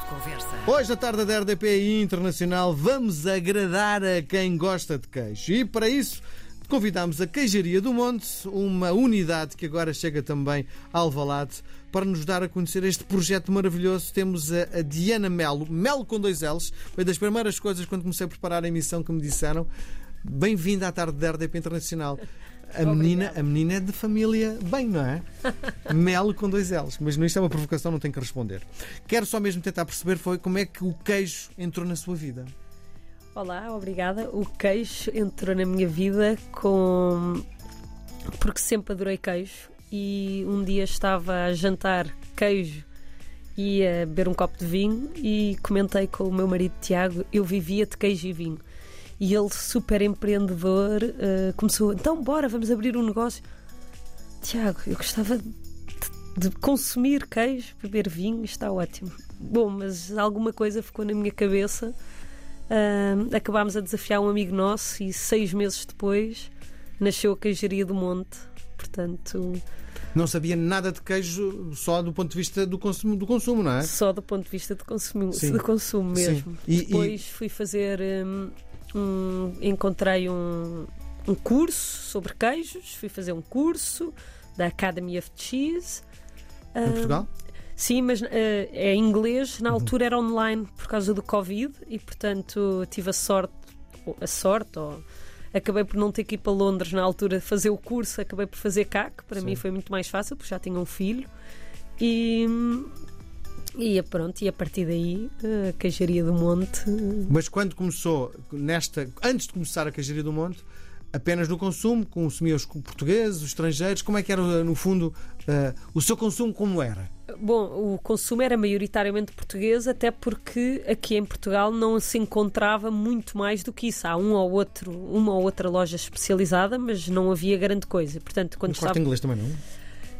de conversa. Hoje, à tarde da RDP Internacional, vamos agradar a quem gosta de queijo. E para isso, convidamos a Queijaria do Monte, uma unidade que agora chega também a Alvalade, para nos dar a conhecer este projeto maravilhoso. Temos a, a Diana Melo, Melo com dois L's. Foi das primeiras coisas quando comecei a preparar a emissão que me disseram. Bem-vinda à tarde da RDP Internacional. A menina, a menina é de família bem, não é? Melo com dois L's. Mas isto é uma provocação, não tenho que responder. Quero só mesmo tentar perceber foi como é que o queijo entrou na sua vida. Olá, obrigada. O queijo entrou na minha vida com. porque sempre adorei queijo e um dia estava a jantar queijo e a beber um copo de vinho e comentei com o meu marido Tiago, eu vivia de queijo e vinho. E ele, super empreendedor, uh, começou, então bora, vamos abrir um negócio. Tiago, eu gostava de, de consumir queijo, beber vinho, está ótimo. Bom, mas alguma coisa ficou na minha cabeça. Uh, acabámos a desafiar um amigo nosso e seis meses depois nasceu a queijaria do Monte. Portanto, Não sabia nada de queijo só do ponto de vista do consumo, do consumo não é? só do ponto de vista de consumo, Sim. de consumo mesmo. E- e- Depois fui fazer um- encontrei um, um curso sobre queijos, fui fazer um curso da Academy of Cheese. Em Ah, Portugal? Sim, mas eh, é em inglês, Uhum. na altura era online por causa do Covid e portanto tive a sorte, a sorte, ou acabei por não ter que ir para Londres na altura fazer o curso, acabei por fazer cá, que para Sim. mim foi muito mais fácil, porque já tinha um filho. E, e pronto, e a partir daí a queijaria do Monte. Mas quando começou nesta, antes de começar a queijaria do Monte, apenas no consumo, consumia os portugueses, os estrangeiros, como é que era no fundo eh, o seu consumo como era? Bom, o consumo era maioritariamente português, até porque aqui em Portugal não se encontrava muito mais do que isso. Há um ou outro, uma ou outra loja especializada, mas não havia grande coisa. Portanto, quando No estava... inglês também não?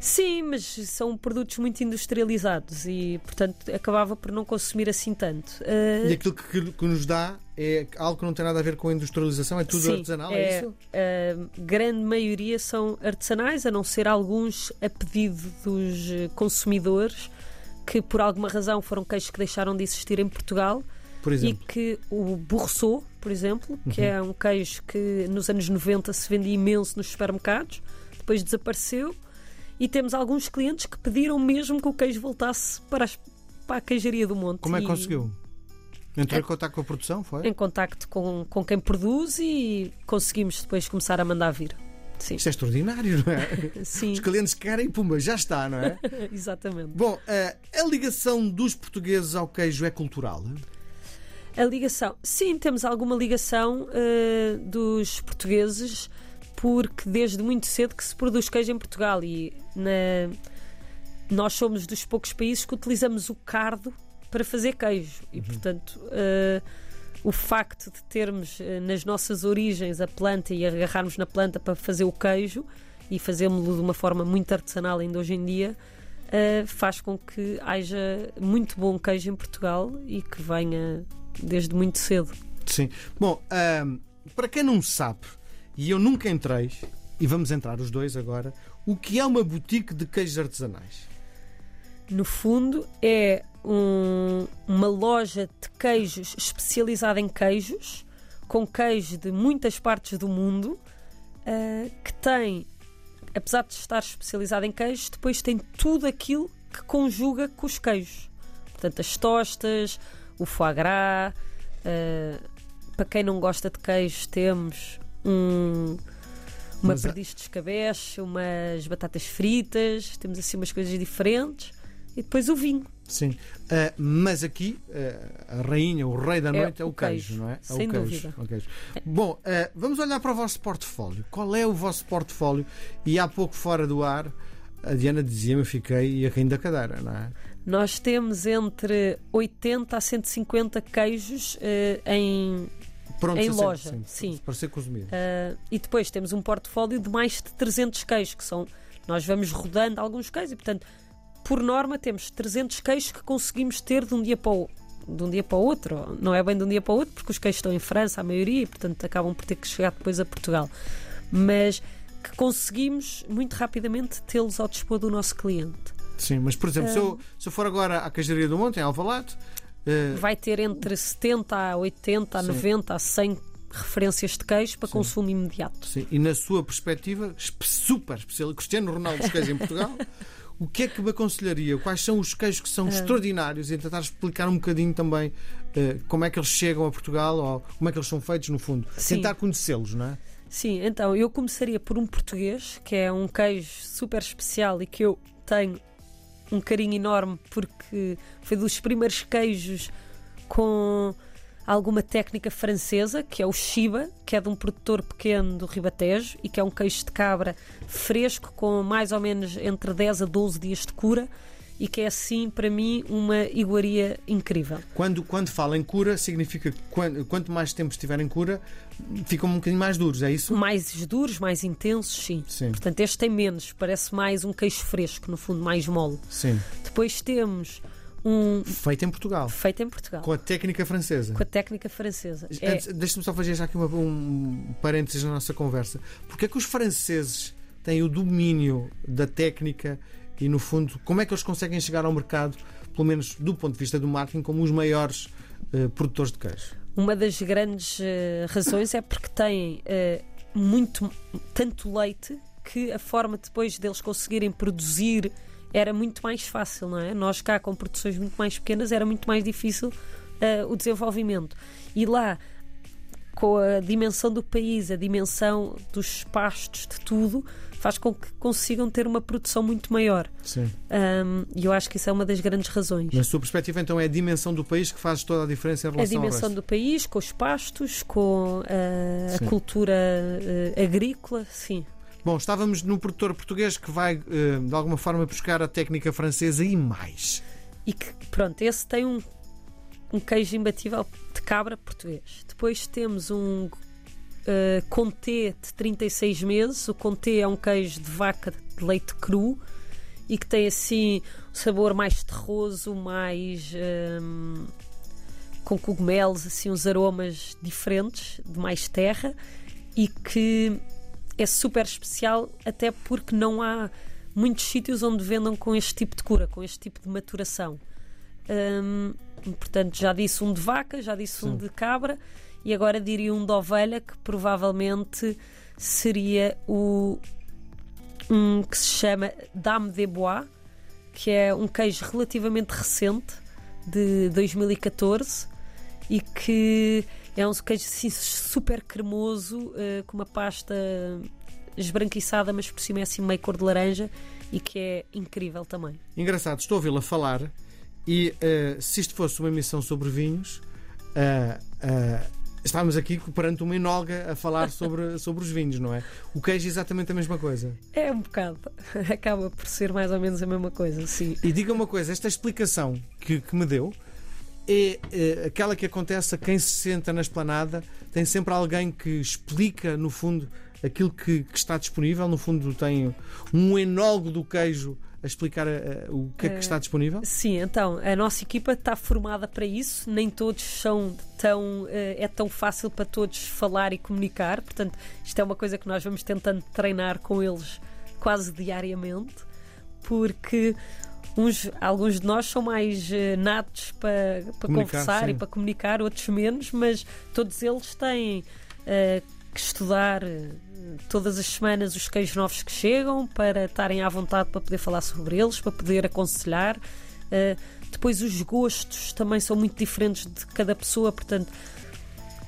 Sim, mas são produtos muito industrializados e, portanto, acabava por não consumir assim tanto. Ah, E aquilo que, que nos dá é algo que não tem nada a ver com a industrialização, é tudo Sim, artesanal, é, isso? A grande maioria são artesanais, a não ser alguns a pedido dos consumidores que, por alguma razão, foram queijos que deixaram de existir em Portugal Por e que o Bourreau, por exemplo, que Uhum. é um queijo que nos anos 90 se vendia imenso nos supermercados, depois desapareceu. E temos alguns clientes que pediram mesmo que o queijo voltasse para, as- para a queijaria do Monte. Como é que E- conseguiu? Entrou É- em contato com a produção, foi? em contacto com, com quem produz e conseguimos depois começar a mandar vir. Sim, Isto é extraordinário, não é? sim, Os clientes querem, pumba, já está, não é? exatamente. Bom, eh, a ligação dos portugueses ao queijo é cultural? A ligação, sim, temos alguma ligação eh, dos portugueses, porque desde muito cedo que se produz queijo em Portugal e na- nós somos dos poucos países que utilizamos o cardo para fazer queijo e, portanto, eh, o facto de termos eh, nas nossas origens a planta e agarrarmos na planta para fazer o queijo e fazemos-lo de uma forma muito artesanal ainda hoje em dia. eh, faz com que haja muito bom queijo em Portugal e que venha desde muito cedo. Sim. Bom, ahm, para quem não sabe, e eu nunca entrei, e vamos entrar os dois agora, o que é uma boutique de queijos artesanais? No fundo, é um- uma loja de queijos especializada em queijos, com queijos de muitas partes do mundo, eh, que tem, apesar de estar especializada em queijos, depois tem tudo aquilo que conjuga com os queijos. Portanto, as tostas, o foie gras. eh, para quem não gosta de queijos, temos um, uma Mas há- perdiz de escabeche, umas batatas fritas, temos assim umas coisas diferentes. E depois o vinho. Sim. Ah, mas aqui, ah, a rainha, o rei da É noite é, o o queijo, queijo, não é? É sem o queijo, dúvida. é queijo. Bom, ah, vamos olhar para o vosso portfólio. Qual é o vosso portfólio? E há pouco fora do ar, a Diana dizia-me, fiquei a rir da cadeira, não é? Nós temos entre 80 a 150 queijos em. Pronto, Em loja, sim. Para ser consumido. eh, e depois temos um portfólio de mais de 300 queijos, que são. Nós vamos rodando alguns queijos e, portanto, por norma, temos 300 queijos que conseguimos ter de um dia para o de um dia para o outro. Não é bem de um dia para o outro, porque os queijos estão em França, a maioria, e portanto acabam por ter que chegar depois a Portugal. Mas que conseguimos muito rapidamente tê-los ao dispor do nosso cliente. Sim, mas por exemplo, se, eu, se eu for agora à Queijaria do Monte, em Alvalade, vai ter entre 70 a 80, a Sim. 90, a 100 referências de queijo para Sim. consumo imediato. Sim, e na sua perspectiva, super especial, Cristiano Ronaldo dos queijos em Portugal, o que é que me aconselharia? Quais são os queijos que são Ah. extraordinários? E tentar explicar um bocadinho também eh, como é que eles chegam a Portugal ou como é que eles são feitos, no fundo. Sim. Tentar conhecê-los, não é? Sim, então eu começaria por um português, que é um queijo super especial e que eu tenho um carinho enorme porque foi dos primeiros queijos com alguma técnica francesa, que é o Chiba, que é de um produtor pequeno do Ribatejo e que é um queijo de cabra fresco com mais ou menos entre 10 a 12 dias de cura e que é assim para mim uma iguaria incrível. Quando, quando fala em cura, significa que quan- quanto mais tempo estiver em cura, ficam um bocadinho mais duros, é isso? Mais duros, mais intensos, sim. Sim, Portanto, este tem menos, parece mais um queijo fresco, no fundo, mais mole. sim. Depois temos um Feito em Portugal, feito em Portugal, com a técnica francesa. com a técnica francesa. É, Deixa-me só fazer já aqui uma- um parênteses na nossa conversa. Porque é que os franceses têm o domínio da técnica e, no fundo, como é que eles conseguem chegar ao mercado, pelo menos do ponto de vista do marketing, como os maiores eh, produtores de queijo? uma das grandes eh, razões é porque têm eh, muito, tanto leite que a forma depois deles conseguirem produzir era muito mais fácil, não é? Nós cá com produções muito mais pequenas era muito mais difícil o desenvolvimento. E lá, com a dimensão do país, a dimensão dos pastos, de tudo, faz com que consigam ter uma produção muito maior. Sim. Um, E eu acho que isso é uma das grandes razões. Na sua perspectiva, então, é a dimensão do país que faz toda a diferença em A relação ao dimensão do país, com os pastos, com uh, Sim. a cultura uh, agrícola, sim. Bom, estávamos num produtor português que vai, eh, de alguma forma, buscar a técnica francesa e mais. E que, pronto, esse tem um, um queijo imbatível de cabra português. Depois temos um uh, Comté de 36 meses. O Comté é um queijo de vaca de leite cru e que tem assim um sabor mais terroso, mais um, com cogumelos, assim uns aromas diferentes, de mais terra e que é super especial até porque não há muitos sítios onde vendam com este tipo de cura, com este tipo de maturação. Hum, portanto, já disse um de vaca, já disse um Sim. de cabra e agora diria um de ovelha que provavelmente seria o um que se chama Dame de Bois, que é um queijo relativamente recente de 2014 e que é um queijo assim, super cremoso, eh, com uma pasta esbranquiçada, mas por cima é assim meio cor de laranja e que é incrível também. Engraçado, estou a ouvi-la falar e eh, se isto fosse uma emissão sobre vinhos, eh, estávamos aqui perante uma enóloga a falar sobre, sobre os vinhos, não é? O queijo é exatamente a mesma coisa. É um bocado, acaba por ser mais ou menos a mesma coisa, sim. E diga uma coisa, esta explicação que, que me deu é eh, aquela que acontece a quem se senta na esplanada, tem sempre alguém que explica, no fundo, aquilo que, que está disponível, no fundo tem um enólogo do queijo a explicar eh, o que é que Eh, está disponível. Sim, então, a nossa equipa está formada para isso, nem todos são tão. eh, é tão fácil para todos falar e comunicar, portanto, isto é uma coisa que nós vamos tentando treinar com eles quase diariamente, porque uns, alguns de nós são mais eh, natos para, para conversar sim. e para comunicar, outros menos, mas todos eles têm eh, que estudar eh, todas as semanas os queijos novos que chegam para estarem à vontade para poder falar sobre eles, para poder aconselhar. Eh, depois os gostos também são muito diferentes de cada pessoa, portanto,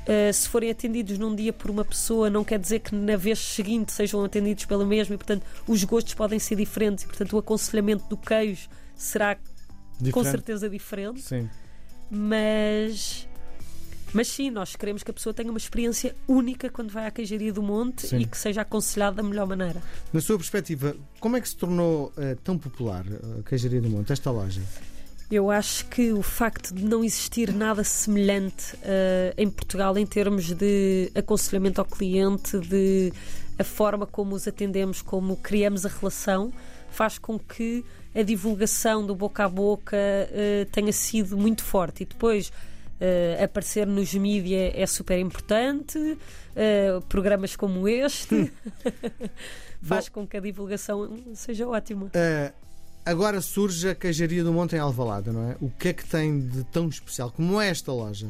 eh, se forem atendidos num dia por uma pessoa, não quer dizer que na vez seguinte sejam atendidos pela mesma, e portanto os gostos podem ser diferentes, e portanto o aconselhamento do queijo será com Diferente. certeza diferente, Sim. mas. Mas sim, nós queremos que a pessoa tenha uma experiência única quando vai à queijaria do Monte Sim. e que seja aconselhada da melhor maneira. Na sua perspectiva, como é que se tornou eh, tão popular a Queijaria do Monte, esta loja? Eu acho que o facto de não existir nada semelhante eh, em Portugal em termos de aconselhamento ao cliente, de a forma como os atendemos, como criamos a relação, faz com que a divulgação do boca a boca eh, tenha sido muito forte. E depois eh, aparecer nos mídia é super importante, eh, programas como este faz com que a divulgação seja ótima. Eh, agora surge a queijaria do Monte em Alvalade, não é? O que é que tem de tão especial? Como é esta loja?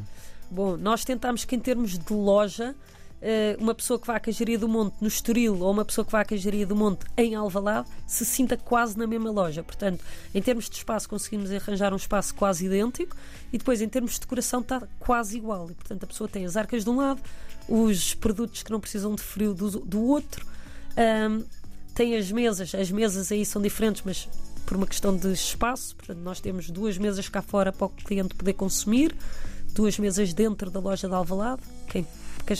Bom, nós tentámos que em termos de loja, uma pessoa que vá à Queijaria do Monte no Estoril ou uma pessoa que vá à Queijaria do Monte em Alvalade se sinta quase na mesma loja. Portanto, em termos de espaço conseguimos arranjar um espaço quase idêntico e depois em termos de decoração está quase igual. E, portanto, a pessoa tem as arcas de um lado, os produtos que não precisam de frio do, do outro, um, tem as mesas, as mesas aí são diferentes, mas por uma questão de espaço, portanto, nós temos duas mesas cá fora para o cliente poder consumir, duas mesas dentro da loja de Alvalade, quem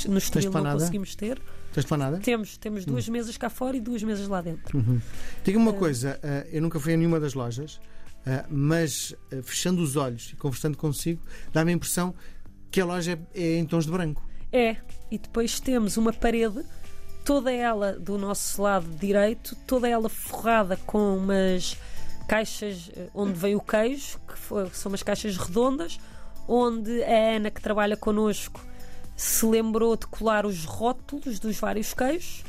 no Estoril não conseguimos ter. Tens para nada? Temos, temos duas hum. mesas cá fora e duas mesas lá dentro. Uhum. Diga-me uma uh, coisa, uh, eu nunca fui a nenhuma das lojas, uh, mas fechando os olhos e conversando consigo, dá-me a impressão que a loja é, é em tons de branco. É, e depois temos uma parede, toda ela do nosso lado direito, toda ela forrada com umas caixas onde vem o queijo, que foi, são umas caixas redondas, onde a Ana, que trabalha connosco, se lembrou de colar os rótulos dos vários queijos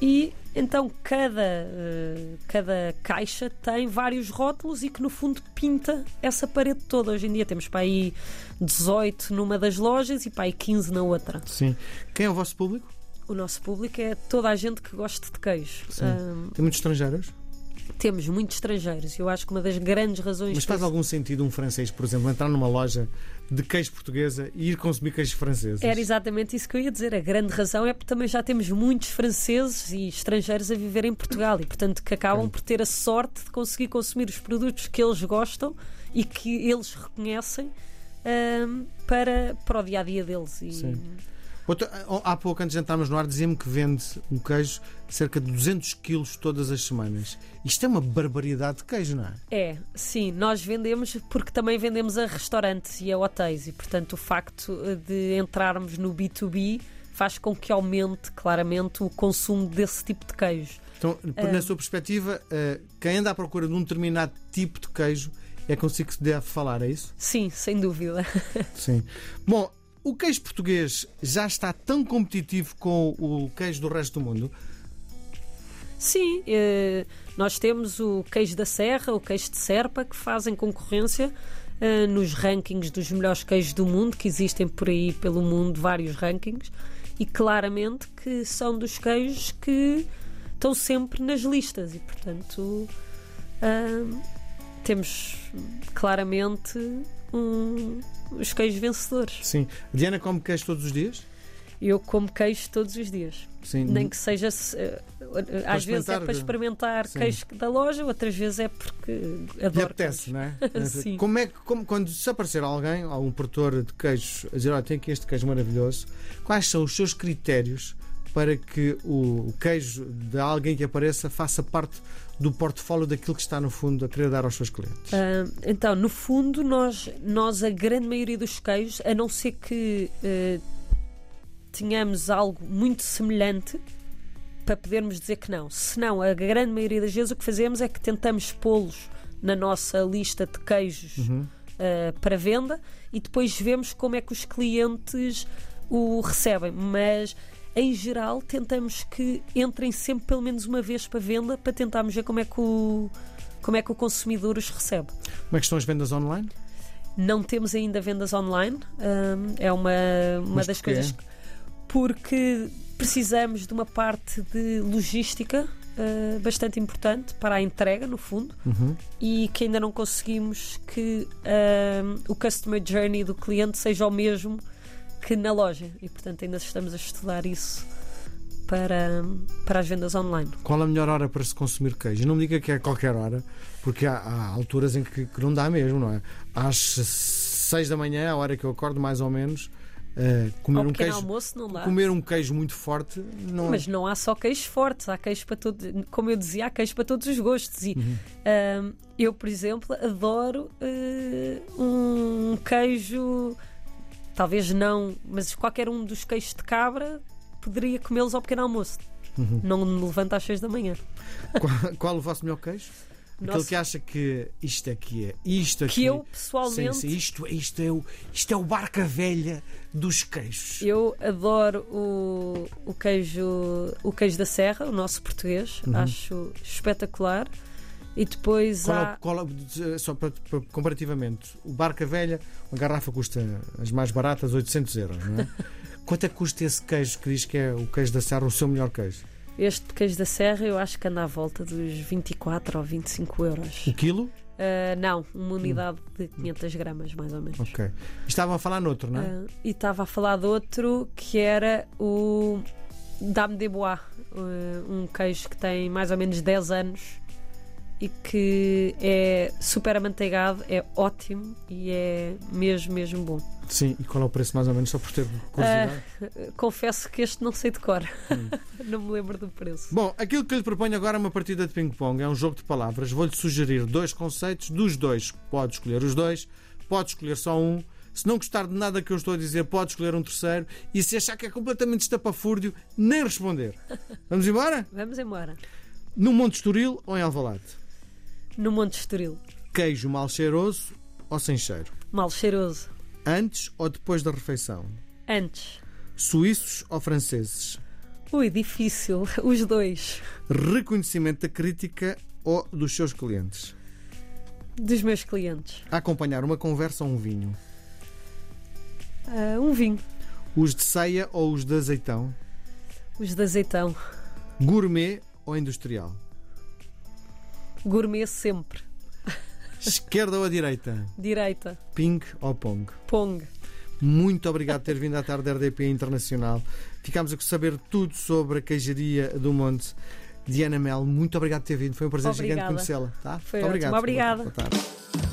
e então cada, uh, cada caixa tem vários rótulos e que no fundo pinta essa parede toda. Hoje em dia temos para aí 18 numa das lojas e para aí 15 na outra. Sim. Quem é o vosso público? O nosso público é toda a gente que gosta de queijo. Um, Tem muitos estrangeiros? temos muitos estrangeiros. Eu acho que uma das grandes razões. Mas faz algum sentido um francês, por exemplo, entrar numa loja de queijo portuguesa e ir consumir queijos franceses? Era exatamente isso que eu ia dizer. A grande razão é porque também já temos muitos franceses e estrangeiros a viver em Portugal e, portanto, que acabam por ter a sorte de conseguir consumir os produtos que eles gostam e que eles reconhecem um, para, para o dia a dia deles. E, Sim. Outra, há pouco, antes de entrarmos no ar, dizia-me que vende um queijo cerca de 200 quilos todas as semanas. Isto é uma barbaridade de queijo, não é? É, sim. Nós vendemos porque também vendemos a restaurantes e a hotéis e, portanto, o facto de entrarmos no B2B faz com que aumente claramente o consumo desse tipo de queijo. Então, na sua perspectiva, eh, quem anda à procura de um determinado tipo de queijo é consigo que se deve falar, é isso? Sim, sem dúvida. Sim. Bom, o queijo português já está tão competitivo com o queijo do resto do mundo? Sim, eh, nós temos o queijo da Serra, o queijo de Serpa, que fazem concorrência eh, nos rankings dos melhores queijos do mundo, que existem por aí pelo mundo vários rankings, e claramente que são dos queijos que estão sempre nas listas e, portanto, uh, temos claramente um, os queijos vencedores. Sim. Diana come queijo todos os dias? Eu como queijo todos os dias. Sim. Nem que seja. Uh, às vezes é para experimentar Sim. queijo da loja, outras vezes é porque adoro. E apetece, não é? Sim. Como é que, como, quando se aparecer alguém, algum produtor de queijos, a dizer: Olha, tem aqui este queijo maravilhoso, quais são os seus critérios para que o, queijo de alguém que apareça faça parte do portfólio daquilo que está no fundo a querer dar aos seus clientes? Uh, então, no fundo, nós, nós, a grande maioria dos queijos, a não ser que uh, tenhamos algo muito semelhante para podermos dizer que não. Se não, a grande maioria das vezes o que fazemos é que tentamos pô-los na nossa lista de queijos uhum. uh, para venda e depois vemos como é que os clientes o recebem. Mas em geral, tentamos que entrem sempre pelo menos uma vez para venda para tentarmos ver como é que o, como é que o consumidor os recebe. Como é que estão as vendas online? Não temos ainda vendas online. É uma, uma das coisas. Que, porque precisamos de uma parte de logística uh, bastante importante para a entrega, no fundo, uhum. e que ainda não conseguimos que uh, o customer journey do cliente seja o mesmo que na loja e portanto ainda estamos a estudar isso para, para as vendas online. Qual a melhor hora para se consumir queijo? Não me diga que é qualquer hora, porque há, há alturas em que, que, não dá mesmo, não é? Às 6 da manhã, a hora que eu acordo mais ou menos, Uh, comer um queijo almoço não dá. comer um queijo muito forte não mas não há só queijos fortes há queijo para todo como eu dizia há queijo para todos os gostos e uhum. uh, eu por exemplo adoro uh, um queijo Talvez não, mas qualquer um dos queijos de cabra poderia comê-los ao pequeno almoço. Uhum. Não me levanta às 6 da manhã. Qual, qual o vosso melhor queijo? Nossa. Aquele que acha que isto aqui é, isto aqui. Que eu pessoalmente. Sim, sim, isto, isto, é o, isto é o barca velha dos queijos. Eu adoro o, o queijo o queijo da Serra, o nosso português. Uhum. Acho espetacular. E depois Qual há. qual é só para, para- comparativamente, o Barca Velha, uma garrafa custa as mais baratas 800 euros, não é? Quanto é que custa esse queijo que diz que é o queijo da Serra, o seu melhor queijo? Este queijo da Serra eu acho que anda à volta dos 24 ou 25 euros. O quilo? Ah, não, uma unidade de 500 gramas, mais ou menos. Ok. Estavam a falar noutro, não é? Ah, e estava a falar de outro que era o Dame de Bois, ah, um queijo que tem mais ou menos 10 anos e que é super amanteigado, é ótimo e é mesmo, mesmo bom. Sim, e qual é o preço mais ou menos, só por ter curiosidade? Ah, confesso que este não sei de cor, não me lembro do preço. Bom, aquilo que eu lhe proponho agora é uma partida de ping-pong, é um jogo de palavras. Vou-lhe sugerir dois conceitos, dos dois pode escolher os dois, pode escolher só um. Se não gostar de nada que eu estou a dizer, pode escolher um terceiro. E se achar que é completamente estapafúrdio, nem responder. Vamos embora? Vamos embora. No Monte Estoril ou em Alvalade? No Monte Estoril, Queijo mal cheiroso ou sem cheiro? mal cheiroso. Antes ou depois da refeição? Antes. Suíços ou franceses? Ui, difícil. Os dois. Reconhecimento da crítica ou dos seus clientes? Dos meus clientes. Acompanhar uma conversa ou um vinho? Ah, um vinho. Os de ceia ou os de azeitão? Os de azeitão. Gourmet ou industrial? Gourmet sempre. Esquerda ou à direita? Direita. Ping ou pong? Pong. Muito obrigado por ter vindo à tarde RDP Internacional. Ficámos a saber tudo sobre a queijaria do Monte. Diana Mel, muito obrigado por ter vindo. Foi um prazer gigante Obrigada. conhecê-la. Tá? Foi Muito obrigado. Obrigada. Boa tarde.